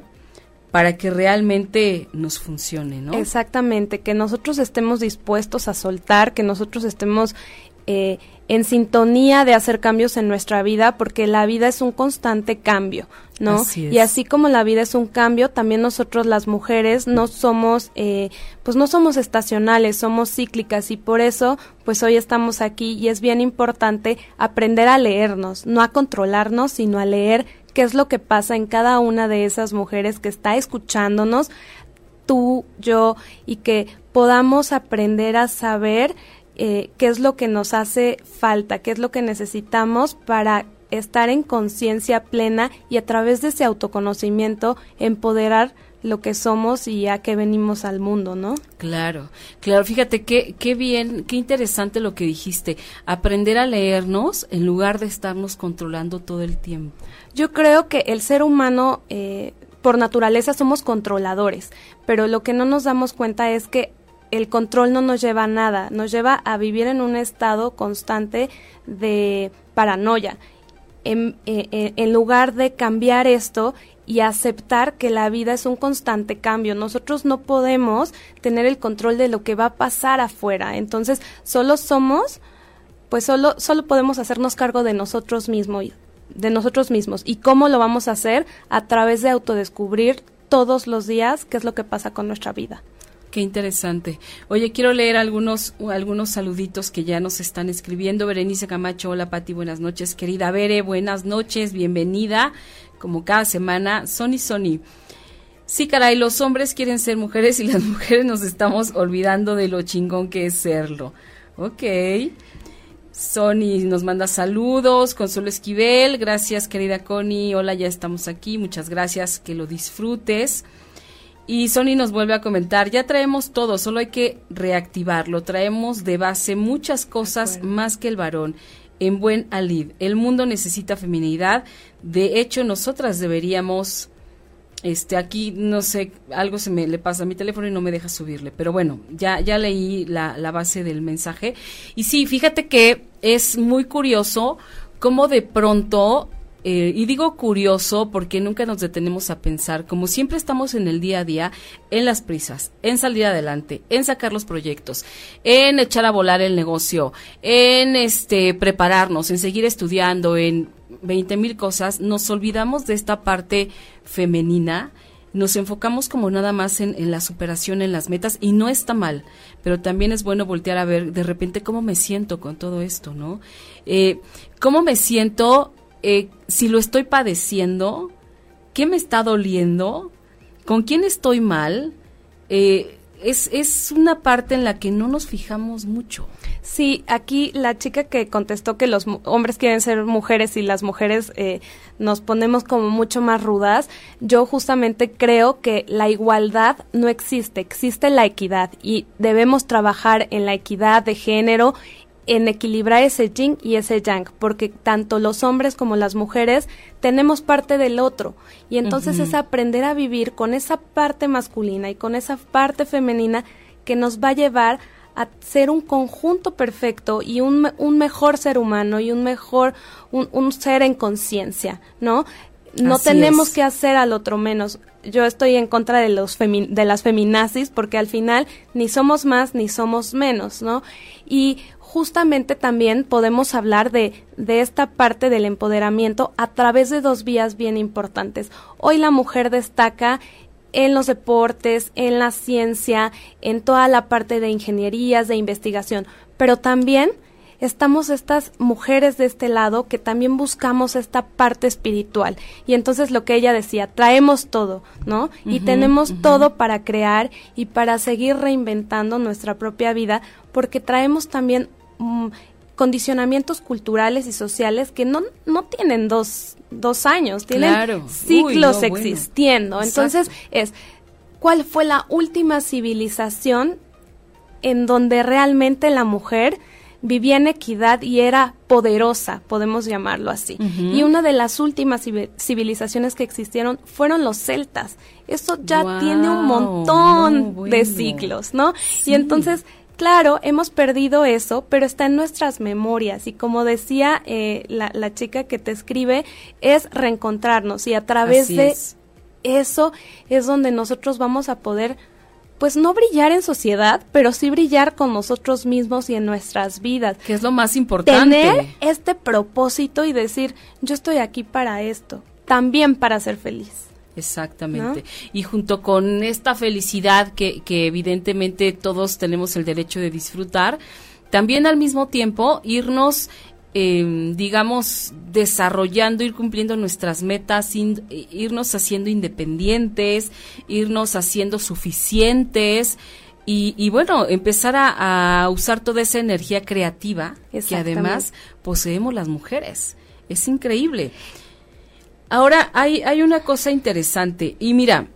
para que realmente nos funcione, ¿no? Exactamente, que nosotros estemos dispuestos a soltar, que nosotros estemos eh, en sintonía de hacer cambios en nuestra vida, porque la vida es un constante cambio, ¿no? Y así como la vida es un cambio, también nosotros las mujeres no somos, eh, pues no somos estacionales, somos cíclicas y por eso, pues hoy estamos aquí y es bien importante aprender a leernos, no a controlarnos, sino a leer qué es lo que pasa en cada una de esas mujeres que está escuchándonos, tú, yo, y que podamos aprender a saber eh, qué es lo que nos hace falta, qué es lo que necesitamos para estar en conciencia plena y a través de ese autoconocimiento empoderar lo que somos y a qué venimos al mundo, ¿no? Claro, claro, fíjate qué, qué bien, qué interesante lo que dijiste, aprender a leernos en lugar de estarnos controlando todo el tiempo. Yo creo que el ser humano, eh, por naturaleza, somos controladores, pero lo que no nos damos cuenta es que el control no nos lleva a nada, nos lleva a vivir en un estado constante de paranoia. En, eh, eh, en, lugar de cambiar esto y aceptar que la vida es un constante cambio. Nosotros no podemos tener el control de lo que va a pasar afuera. Entonces, solo somos, pues solo, solo podemos hacernos cargo de nosotros mismos, de nosotros mismos. ¿Y cómo lo vamos a hacer? A través de autodescubrir todos los días qué es lo que pasa con nuestra vida. Qué interesante. Oye, quiero leer algunos, algunos saluditos que ya nos están escribiendo. Berenice Camacho, hola Pati, buenas noches. Querida Bere, buenas noches, bienvenida. Como cada semana, Sony Sony. Sí, caray, los hombres quieren ser mujeres y las mujeres nos estamos olvidando de lo chingón que es serlo. Ok. Sony nos manda saludos, Consuelo Esquivel, gracias querida Connie, hola, ya estamos aquí, muchas gracias, que lo disfrutes. Y Sony nos vuelve a comentar, ya traemos todo, solo hay que reactivarlo. Traemos de base muchas cosas más que el varón. En buen alid, el mundo necesita feminidad. De hecho, nosotras deberíamos, este, aquí no sé, algo se me le pasa a mi teléfono y no me deja subirle. Pero bueno, ya, ya leí la, la base del mensaje. Y sí, fíjate que es muy curioso cómo de pronto eh, y digo curioso porque nunca nos detenemos a pensar, como siempre estamos en el día a día, en las prisas, en salir adelante, en sacar los proyectos, en echar a volar el negocio, en este prepararnos, en seguir estudiando, en 20 mil cosas, nos olvidamos de esta parte femenina nos enfocamos como nada más en, la superación, en las metas, y no está mal, pero también es bueno voltear a ver de repente cómo me siento con todo esto, ¿no? Eh, ¿Cómo me siento eh, si lo estoy padeciendo, qué me está doliendo, con quién estoy mal, eh, es, es una parte en la que no nos fijamos mucho. Sí, aquí la chica que contestó que los hombres quieren ser mujeres y las mujeres eh, nos ponemos como mucho más rudas, yo justamente creo que la igualdad no existe, existe la equidad y debemos trabajar en la equidad de género en equilibrar ese yin y ese yang, porque tanto los hombres como las mujeres tenemos parte del otro. Y entonces es aprender a vivir con esa parte masculina y con esa parte femenina que nos va a llevar a ser un conjunto perfecto y un, un mejor ser humano y un mejor, un, ser en conciencia, ¿no? No tenemos que hacer al otro menos. Yo estoy en contra de los de las feminazis porque al final ni somos más ni somos menos, ¿no? Y justamente también podemos hablar de, de, esta parte del empoderamiento a través de dos vías bien importantes. Hoy la mujer destaca en los deportes, en la ciencia, en toda la parte de ingenierías, de investigación, pero también estamos estas mujeres de este lado que también buscamos esta parte espiritual. Y entonces lo que ella decía, traemos todo, ¿no? y tenemos todo para crear y para seguir reinventando nuestra propia vida, porque traemos también Mm, condicionamientos culturales y sociales que no, no tienen dos, dos años, tienen siglos existiendo. Entonces es, ¿cuál fue la última civilización en donde realmente la mujer vivía en equidad y era poderosa, podemos llamarlo así. Y una de las últimas civilizaciones que existieron fueron los celtas. Eso ya tiene un montón de siglos, ¿no? Y entonces Claro, hemos perdido eso, pero está en nuestras memorias y como decía eh, la, la, chica que te escribe, es reencontrarnos y a través de eso es donde nosotros vamos a poder, pues no brillar en sociedad, pero sí brillar con nosotros mismos y en nuestras vidas. Que es lo más importante. Tener este propósito y decir, yo estoy aquí para esto, también para ser feliz. Exactamente. Y junto con esta felicidad que, que evidentemente todos tenemos el derecho de disfrutar, también al mismo tiempo irnos eh, digamos, desarrollando, ir cumpliendo nuestras metas, irnos haciendo independientes, irnos haciendo suficientes y, y bueno, empezar a, a, usar toda esa energía creativa que además poseemos las mujeres. Es increíble. Ahora hay, hay una cosa interesante y mira,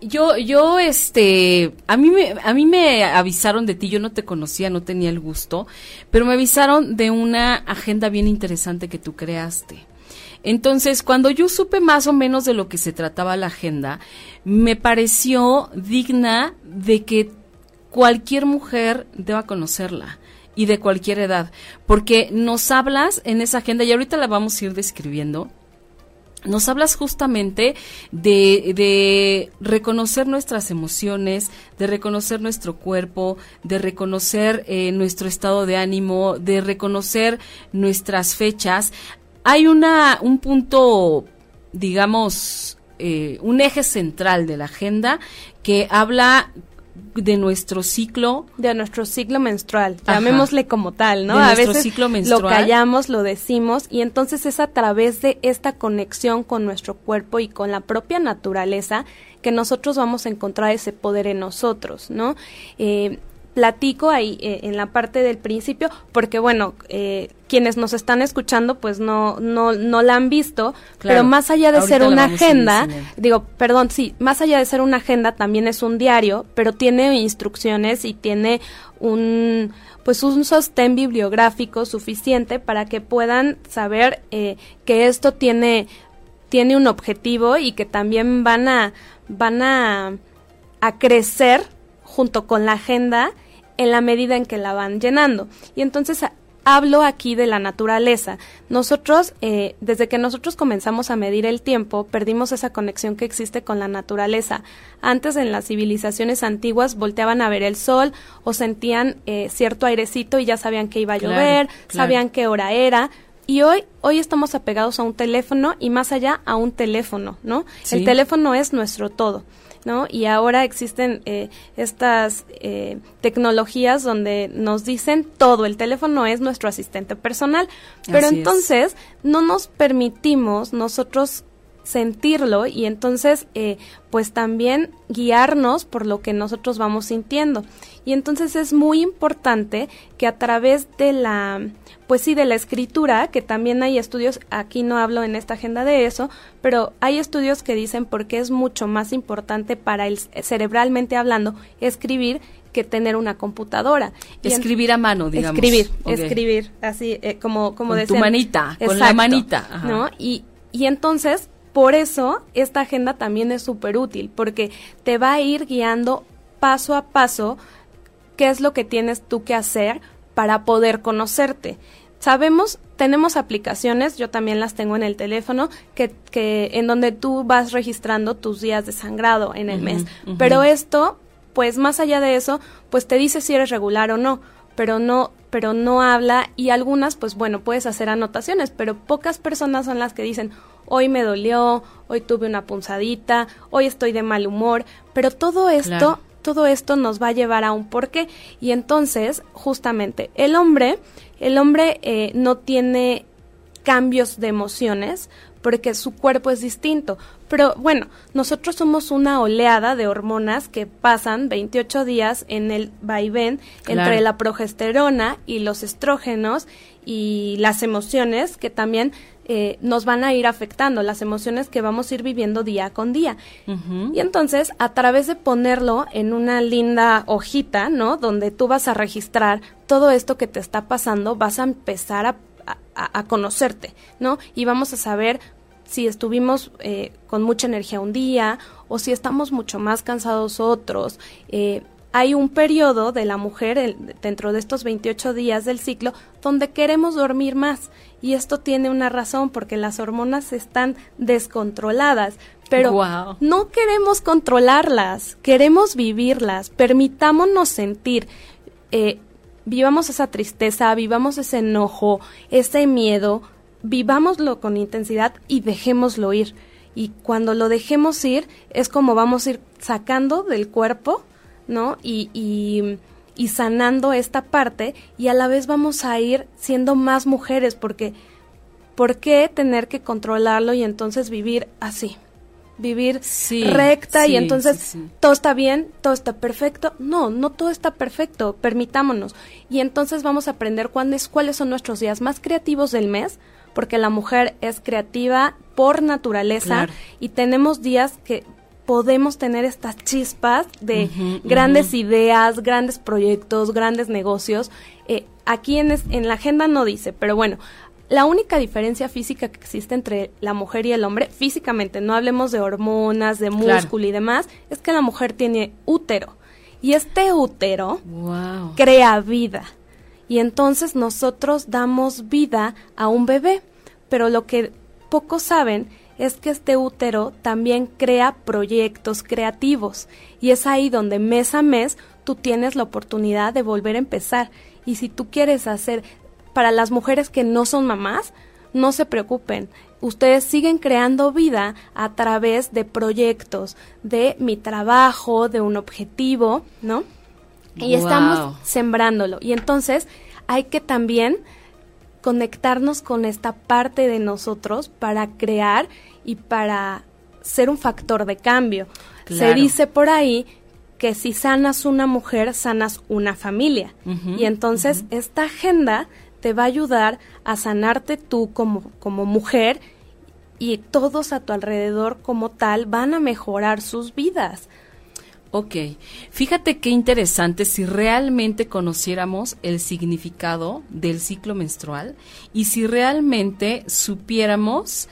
yo, yo, este, a mí me, a mí me avisaron de ti, yo no te conocía, no tenía el gusto, pero me avisaron de una agenda bien interesante que tú creaste. Entonces, cuando yo supe más o menos de lo que se trataba la agenda, me pareció digna de que cualquier mujer deba conocerla y de cualquier edad, porque nos hablas en esa agenda y ahorita la vamos a ir describiendo nos hablas justamente de, reconocer nuestras emociones, de reconocer nuestro cuerpo, de reconocer eh, nuestro estado de ánimo, de reconocer nuestras fechas. Hay una, un punto, digamos, eh, un eje central de la agenda que habla de nuestro ciclo. De nuestro ciclo menstrual, llamémosle como tal, ¿no? a veces ciclo menstrual. lo callamos, lo decimos y entonces es a través de esta conexión con nuestro cuerpo y con la propia naturaleza que nosotros vamos a encontrar ese poder en nosotros, ¿no? Eh, platico ahí eh, en la parte del principio, porque bueno, eh, quienes nos están escuchando pues no, no, no la han visto, pero más allá de ser una agenda, digo, perdón, sí, más allá de ser una agenda también es un diario, pero tiene instrucciones y tiene un pues un sostén bibliográfico suficiente para que puedan saber eh, que esto tiene tiene un objetivo y que también van a van a, a crecer junto con la agenda en la medida en que la van llenando. Y entonces hablo aquí de la naturaleza. Nosotros, eh, desde que nosotros comenzamos a medir el tiempo, perdimos esa conexión que existe con la naturaleza. Antes en las civilizaciones antiguas volteaban a ver el sol o sentían eh, cierto airecito y ya sabían que iba a llover, sabían qué hora era. Y hoy, hoy estamos apegados a un teléfono y más allá a un teléfono, ¿no? El teléfono es nuestro todo. ¿No? Y ahora existen eh, estas eh, tecnologías donde nos dicen todo, el teléfono es nuestro asistente personal, pero entonces no nos permitimos nosotros sentirlo y entonces eh, pues también guiarnos por lo que nosotros vamos sintiendo. Y entonces es muy importante que a través de la, pues sí, de la escritura, que también hay estudios, aquí no hablo en esta agenda de eso, pero hay estudios que dicen porque es mucho más importante para el cerebralmente hablando escribir que tener una computadora. escribir a mano, digamos. Escribir, escribir, así eh, como como con tu manita, con la manita, ¿no? Y y entonces por eso esta agenda también es súper útil porque te va a ir guiando paso a paso qué es lo que tienes tú que hacer para poder conocerte. Sabemos, tenemos aplicaciones, yo también las tengo en el teléfono, que, que en donde tú vas registrando tus días de sangrado en el mes. Pero esto pues más allá de eso, pues te dice si eres regular o no, pero no, pero no habla y algunas, pues bueno, puedes hacer anotaciones, pero pocas personas son las que dicen, hoy me dolió, hoy tuve una punzadita, hoy estoy de mal humor, pero todo esto, todo esto nos va a llevar a un porqué. Y entonces, justamente, el hombre, el hombre eh, no tiene cambios de emociones porque su cuerpo es distinto. Pero bueno, nosotros somos una oleada de hormonas que pasan 28 días en el vaivén entre la progesterona y los estrógenos y las emociones que también eh, nos van a ir afectando, las emociones que vamos a ir viviendo día con día. Y entonces, a través de ponerlo en una linda hojita, ¿no? Donde tú vas a registrar todo esto que te está pasando, vas a empezar a a, conocerte, ¿no? Y vamos a saber si estuvimos eh, con mucha energía un día o si estamos mucho más cansados otros. Eh, hay un periodo de la mujer dentro de estos 28 días del ciclo donde queremos dormir más y esto tiene una razón porque las hormonas están descontroladas, pero no queremos controlarlas, queremos vivirlas, permitámonos sentir. Eh, vivamos esa tristeza, vivamos ese enojo, ese miedo, vivámoslo con intensidad y dejémoslo ir. Y cuando lo dejemos ir, es como vamos a ir sacando del cuerpo, ¿no? Y, y, y sanando esta parte y a la vez vamos a ir siendo más mujeres porque ¿por qué tener que controlarlo y entonces vivir así? vivir recta y entonces todo está bien, todo está perfecto. No, no todo está perfecto, permitámonos. Y entonces vamos a aprender cuáles, cuáles son nuestros días más creativos del mes, porque la mujer es creativa por naturaleza y tenemos días que podemos tener estas chispas de grandes ideas, grandes proyectos, grandes negocios. Eh, aquí en, en la agenda no dice, pero bueno, la única diferencia física que existe entre la mujer y el hombre, físicamente, no hablemos de hormonas, de músculo y demás, es que la mujer tiene útero. Y este útero crea vida. Y entonces nosotros damos vida a un bebé. Pero lo que pocos saben es que este útero también crea proyectos creativos. Y es ahí donde mes a mes tú tienes la oportunidad de volver a empezar. Y si tú quieres hacer para las mujeres que no son mamás, no se preocupen. Ustedes siguen creando vida a través de proyectos, de mi trabajo, de un objetivo, ¿no? Y estamos sembrándolo. Y entonces hay que también conectarnos con esta parte de nosotros para crear y para ser un factor de cambio. Se dice por ahí que si sanas una mujer, sanas una familia. y entonces esta agenda te va a ayudar a sanarte tú como, como mujer y todos a tu alrededor como tal van a mejorar sus vidas. Ok, fíjate qué interesante si realmente conociéramos el significado del ciclo menstrual y si realmente supiéramos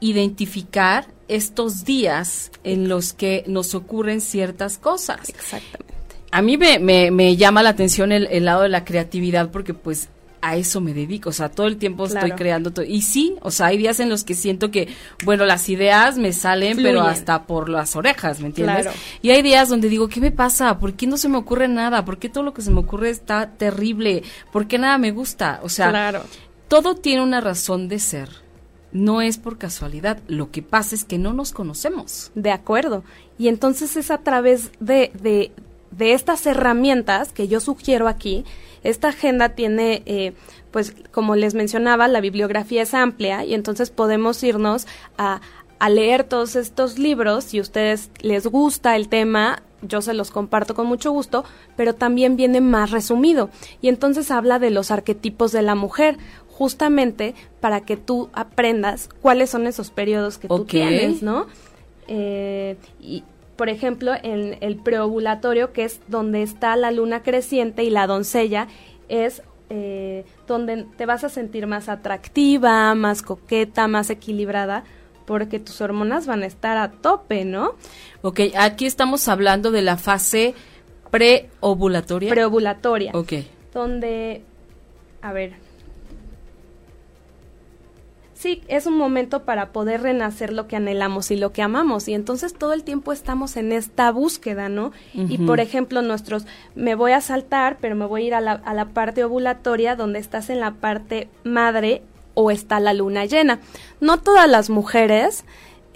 identificar estos días en los que nos ocurren ciertas cosas. Exactamente. A mí me, me, llama la atención el, el, lado de la creatividad porque pues a eso me dedico, o sea, todo el tiempo estoy creando todo. Y sí, o sea, hay días en los que siento que, bueno, las ideas me salen, pero hasta por las orejas, ¿me entiendes? Y hay días donde digo, ¿qué me pasa? ¿Por qué no se me ocurre nada? ¿Por qué todo lo que se me ocurre está terrible? ¿Por qué nada me gusta? O sea, todo tiene una razón de ser. No es por casualidad, lo que pasa es que no nos conocemos. De acuerdo. Y entonces es a través de, de, de estas herramientas que yo sugiero aquí, esta agenda tiene, eh, pues como les mencionaba, la bibliografía es amplia y entonces podemos irnos a, a leer todos estos libros, si a ustedes les gusta el tema, yo se los comparto con mucho gusto, pero también viene más resumido. Y entonces habla de los arquetipos de la mujer, justamente para que tú aprendas cuáles son esos periodos que tú tienes, ¿no? Eh, y, por ejemplo, en el preovulatorio, que es donde está la luna creciente y la doncella, es eh, donde te vas a sentir más atractiva, más coqueta, más equilibrada, porque tus hormonas van a estar a tope, ¿no? Ok, aquí estamos hablando de la fase preovulatoria. Preovulatoria. Ok. Donde, a ver, sí, es un momento para poder renacer lo que anhelamos y lo que amamos. Y entonces todo el tiempo estamos en esta búsqueda, ¿no? Y por ejemplo, nuestros, me voy a saltar, pero me voy a ir a la, a la parte ovulatoria donde estás en la parte madre o está la luna llena. No todas las mujeres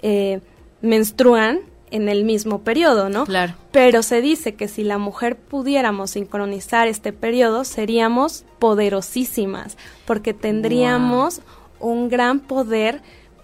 eh, menstruan en el mismo periodo, ¿no? Claro. Pero se dice que si la mujer pudiéramos sincronizar este periodo, seríamos poderosísimas, porque tendríamos un gran poder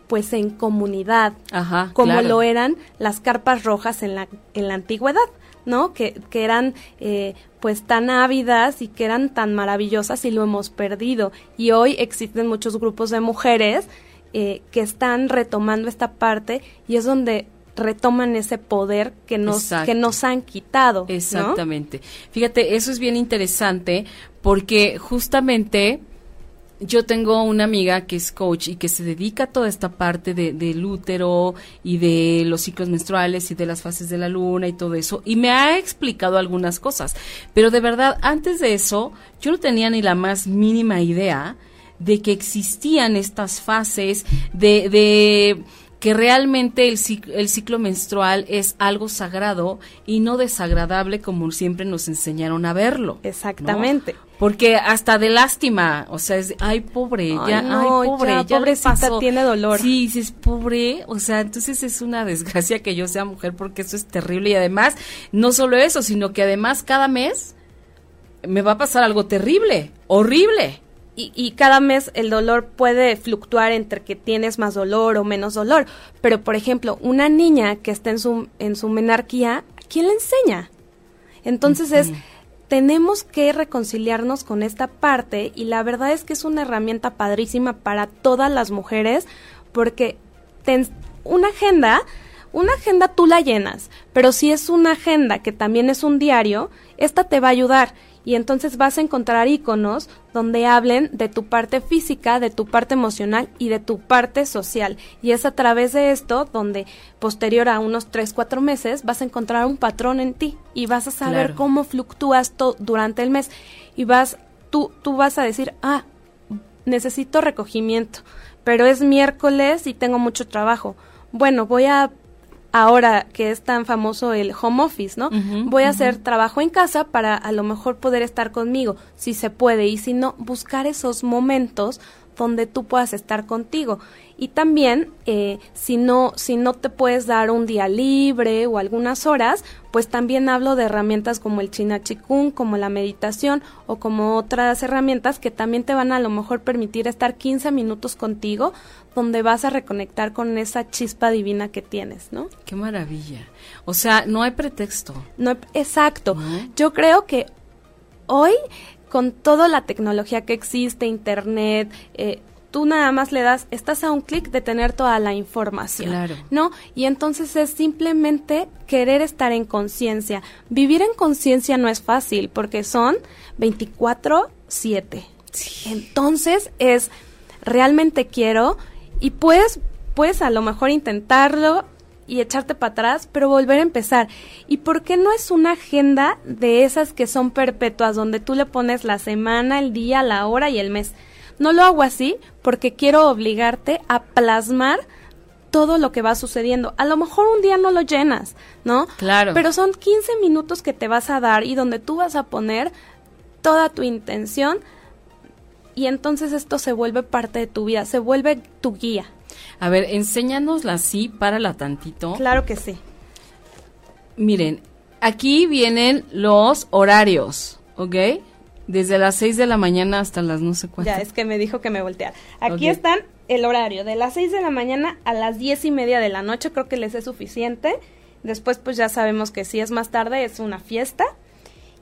pues en comunidad, Ajá, como lo eran las carpas rojas en la, en la antigüedad, ¿no? Que, que eran eh, pues tan ávidas y que eran tan maravillosas y lo hemos perdido. Y hoy existen muchos grupos de mujeres eh, que están retomando esta parte y es donde retoman ese poder que nos, que nos han quitado. Exactamente. Fíjate, eso es bien interesante porque justamente yo tengo una amiga que es coach y que se dedica a toda esta parte de, del útero y de los ciclos menstruales y de las fases de la luna y todo eso. Y me ha explicado algunas cosas. Pero de verdad, antes de eso, yo no tenía ni la más mínima idea de que existían estas fases de, de que realmente el ciclo, el ciclo menstrual es algo sagrado y no desagradable como siempre nos enseñaron a verlo. Exactamente. Porque hasta de lástima, o sea, es, ay, pobre, ya, ay, pobre, ya, pobrecita tiene dolor. Sí, es pobre, o sea, entonces es una desgracia que yo sea mujer porque eso es terrible y además, no solo eso, sino que además cada mes me va a pasar algo terrible, horrible y, cada mes el dolor puede fluctuar entre que tienes más dolor o menos dolor. Pero, por ejemplo, una niña que está en su, en su menarquía, ¿quién le enseña? Entonces es, tenemos que reconciliarnos con esta parte y la verdad es que es una herramienta padrísima para todas las mujeres porque una agenda, una agenda tú la llenas, pero si es una agenda que también es un diario, esta te va a ayudar y entonces vas a encontrar iconos donde hablen de tu parte física, de tu parte emocional y de tu parte social. Y es a través de esto donde posterior a unos 3, 4 meses vas a encontrar un patrón en ti y vas a saber cómo fluctúas durante el mes y vas tú tú vas a decir, "Ah, necesito recogimiento, pero es miércoles y tengo mucho trabajo. Bueno, voy a ahora que es tan famoso el home office, ¿no? Voy a hacer trabajo en casa para a lo mejor poder estar conmigo, si se puede, y si no, buscar esos momentos donde tú puedas estar contigo. Y también, eh, si, no, si no te puedes dar un día libre o algunas horas, pues también hablo de herramientas como el China Chikung, como la meditación o como otras herramientas que también te van a, a lo mejor permitir estar 15 minutos contigo, donde vas a reconectar con esa chispa divina que tienes, ¿no? Qué maravilla. O sea, no hay pretexto. No, exacto. Yo creo que hoy con toda la tecnología que existe, internet, eh, tú nada más le das, estás a un clic de tener toda la información, claro. ¿no? Y entonces es simplemente querer estar en conciencia. Vivir en conciencia no es fácil porque son 24/7. Entonces es realmente quiero y puedes puedes a lo mejor intentarlo y echarte para atrás, pero volver a empezar. ¿Y por qué no es una agenda de esas que son perpetuas, donde tú le pones la semana, el día, la hora y el mes? No lo hago así porque quiero obligarte a plasmar todo lo que va sucediendo. A lo mejor un día no lo llenas, ¿no? Claro. Pero son 15 minutos que te vas a dar y donde tú vas a poner toda tu intención y entonces esto se vuelve parte de tu vida, se vuelve tu guía. A ver, enséñanosla así, párala tantito. Claro que sí. Miren, aquí vienen los horarios, ¿ok? Desde las 6 de la mañana hasta las no sé cuántas. Ya, es que me dijo que me volteara. Aquí están el horario, de las 6 de la mañana a las diez y media de la noche, creo que les es suficiente. Después pues ya sabemos que si es más tarde es una fiesta.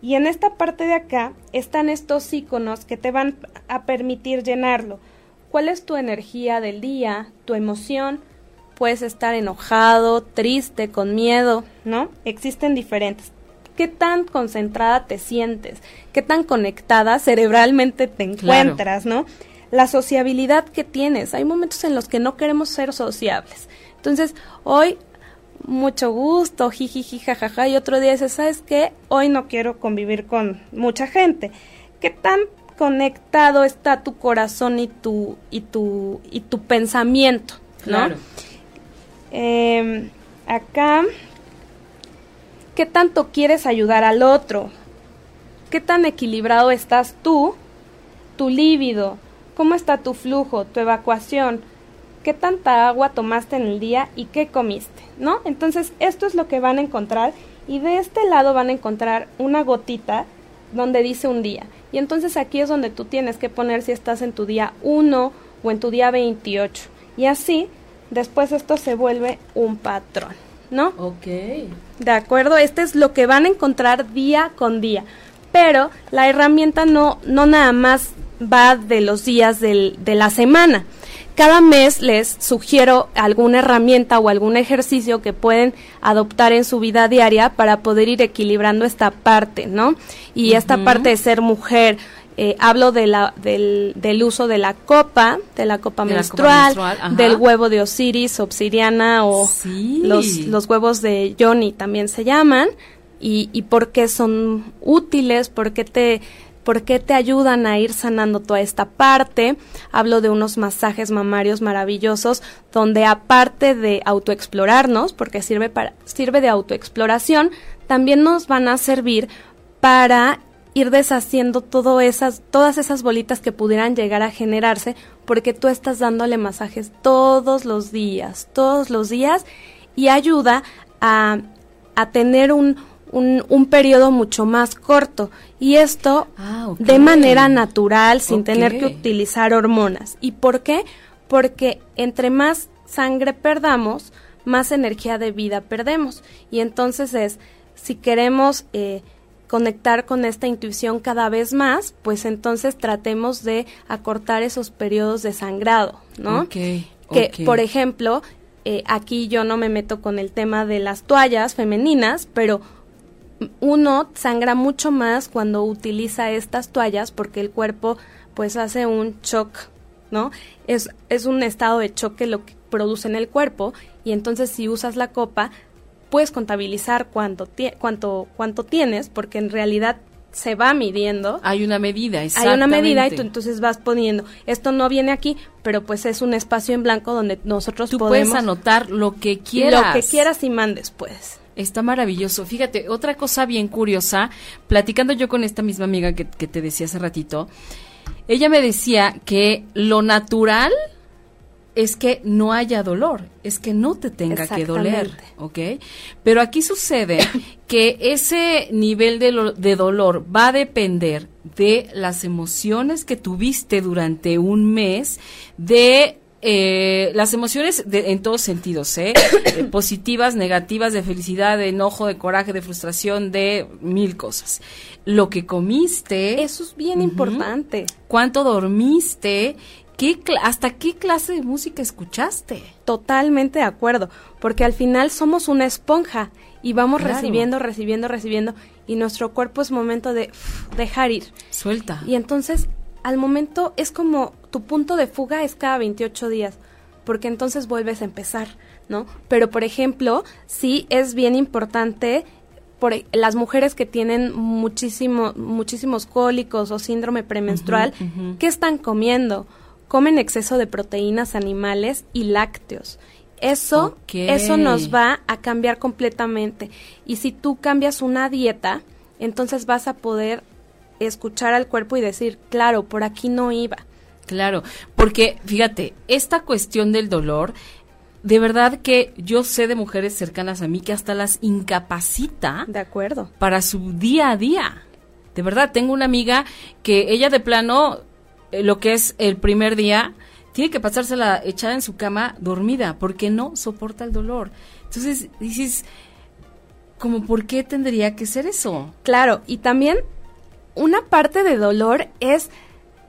Y en esta parte de acá están estos iconos que te van a permitir llenarlo. ¿Cuál es tu energía del día, tu emoción? Puedes estar enojado, triste, con miedo, ¿no? Existen diferentes. ¿Qué tan concentrada te sientes? ¿Qué tan conectada cerebralmente te encuentras, ¿no? La sociabilidad que tienes. Hay momentos en los que no queremos ser sociables. Entonces, hoy mucho gusto, jiji, jajaja, y otro día dices, ¿sabes qué? Hoy no quiero convivir con mucha gente. ¿Qué tan está tu corazón y tu, y tu, y tu pensamiento? ¿no? Em, acá, ¿qué tanto quieres ayudar al otro? ¿Qué tan equilibrado estás tú, tu líbido? ¿Cómo está tu flujo, tu evacuación? qué tanta agua tomaste en el día y qué comiste, ¿no? Entonces, esto es lo que van a encontrar y de este lado van a encontrar una gotita donde dice un día. Y entonces aquí es donde tú tienes que poner si estás en tu día 1 o en tu día 28. Y así, después esto se vuelve un patrón, ¿no? Ok. De acuerdo, este es lo que van a encontrar día con día. Pero la herramienta no, no nada más va de los días del, de la semana, cada mes les sugiero alguna herramienta o algún ejercicio que pueden adoptar en su vida diaria para poder ir equilibrando esta parte, ¿no? Y esta parte de ser mujer, eh, hablo de la, del, del, uso de la copa, de la copa menstrual, del huevo de Osiris, obsidiana o los, los huevos de Johnny también se llaman, y, y por qué son útiles, por qué te ¿Por qué te ayudan a ir sanando toda esta parte. Hablo de unos masajes mamarios maravillosos donde aparte de autoexplorarnos, porque sirve, para, sirve de autoexploración, también nos van a servir para ir deshaciendo esas, todas esas bolitas que pudieran llegar a generarse, porque tú estás dándole masajes todos los días, todos los días, y ayuda a, a tener un, un, un periodo mucho más corto y esto ah, de manera natural sin tener que utilizar hormonas. ¿Y por qué? Porque entre más sangre perdamos, más energía de vida perdemos. Y entonces es, si queremos eh, conectar con esta intuición cada vez más, pues entonces tratemos de acortar esos periodos de sangrado, ¿no? que, por ejemplo, eh, aquí yo no me meto con el tema de las toallas femeninas, pero uno sangra mucho más cuando utiliza estas toallas porque el cuerpo pues hace un shock, ¿no? Es, es un estado de choque lo que produce en el cuerpo y entonces si usas la copa puedes contabilizar cuánto, cuánto, cuánto tienes porque en realidad se va midiendo. Hay una medida, exactamente. Hay una medida y tú entonces vas poniendo, esto no viene aquí, pero pues es un espacio en blanco donde nosotros tú podemos... puedes anotar lo que quieras. Lo que quieras y mandes, pues. Está maravilloso. Fíjate, otra cosa bien curiosa, platicando yo con esta misma amiga que, te decía hace ratito, ella me decía que lo natural es que no haya dolor, es que no te tenga que doler, ¿ok? Pero aquí sucede que ese nivel de, de, dolor va a depender de las emociones que tuviste durante un mes, de eh, las emociones en todos sentidos, ¿eh? ¿eh? positivas, negativas, de felicidad, de enojo, de coraje, de frustración, de mil cosas. Lo que comiste. Eso es bien importante. ¿Cuánto dormiste? ¿Qué ¿Hasta qué clase de música escuchaste? Totalmente de acuerdo, porque al final somos una esponja y vamos recibiendo, recibiendo, recibiendo y nuestro cuerpo es momento de dejar ir. Suelta. Y entonces al momento es como tu punto de fuga es cada 28 días, porque entonces vuelves a empezar, ¿no? Pero por ejemplo, sí es bien importante por e, las mujeres que tienen muchísimo, muchísimos cólicos o síndrome premenstrual, ¿qué están comiendo? Comen exceso de proteínas animales y lácteos. Eso, eso nos va a cambiar completamente. Y si tú cambias una dieta, entonces vas a poder escuchar al cuerpo y decir, claro, por aquí no iba. Claro, porque fíjate, esta cuestión del dolor, de verdad que yo sé de mujeres cercanas a mí que hasta las incapacita. De acuerdo. Para su día a día. De verdad, tengo una amiga que ella de plano, eh, lo que es el primer día, tiene que pasársela echada en su cama dormida porque no soporta el dolor. Entonces dices, como, ¿por qué tendría que ser eso? Claro, y también una parte de dolor es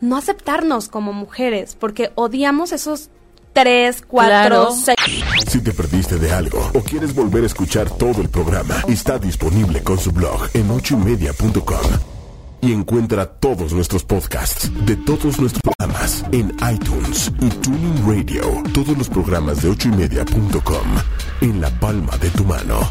no aceptarnos como mujeres, porque odiamos esos tres, cuatro, seis. Si te perdiste de algo o quieres volver a escuchar todo el programa, está disponible con su blog en ochoymedia.com. Y encuentra todos nuestros podcasts de todos nuestros programas en iTunes y Tuning Radio. Todos los programas de ochoymedia.com en la palma de tu mano.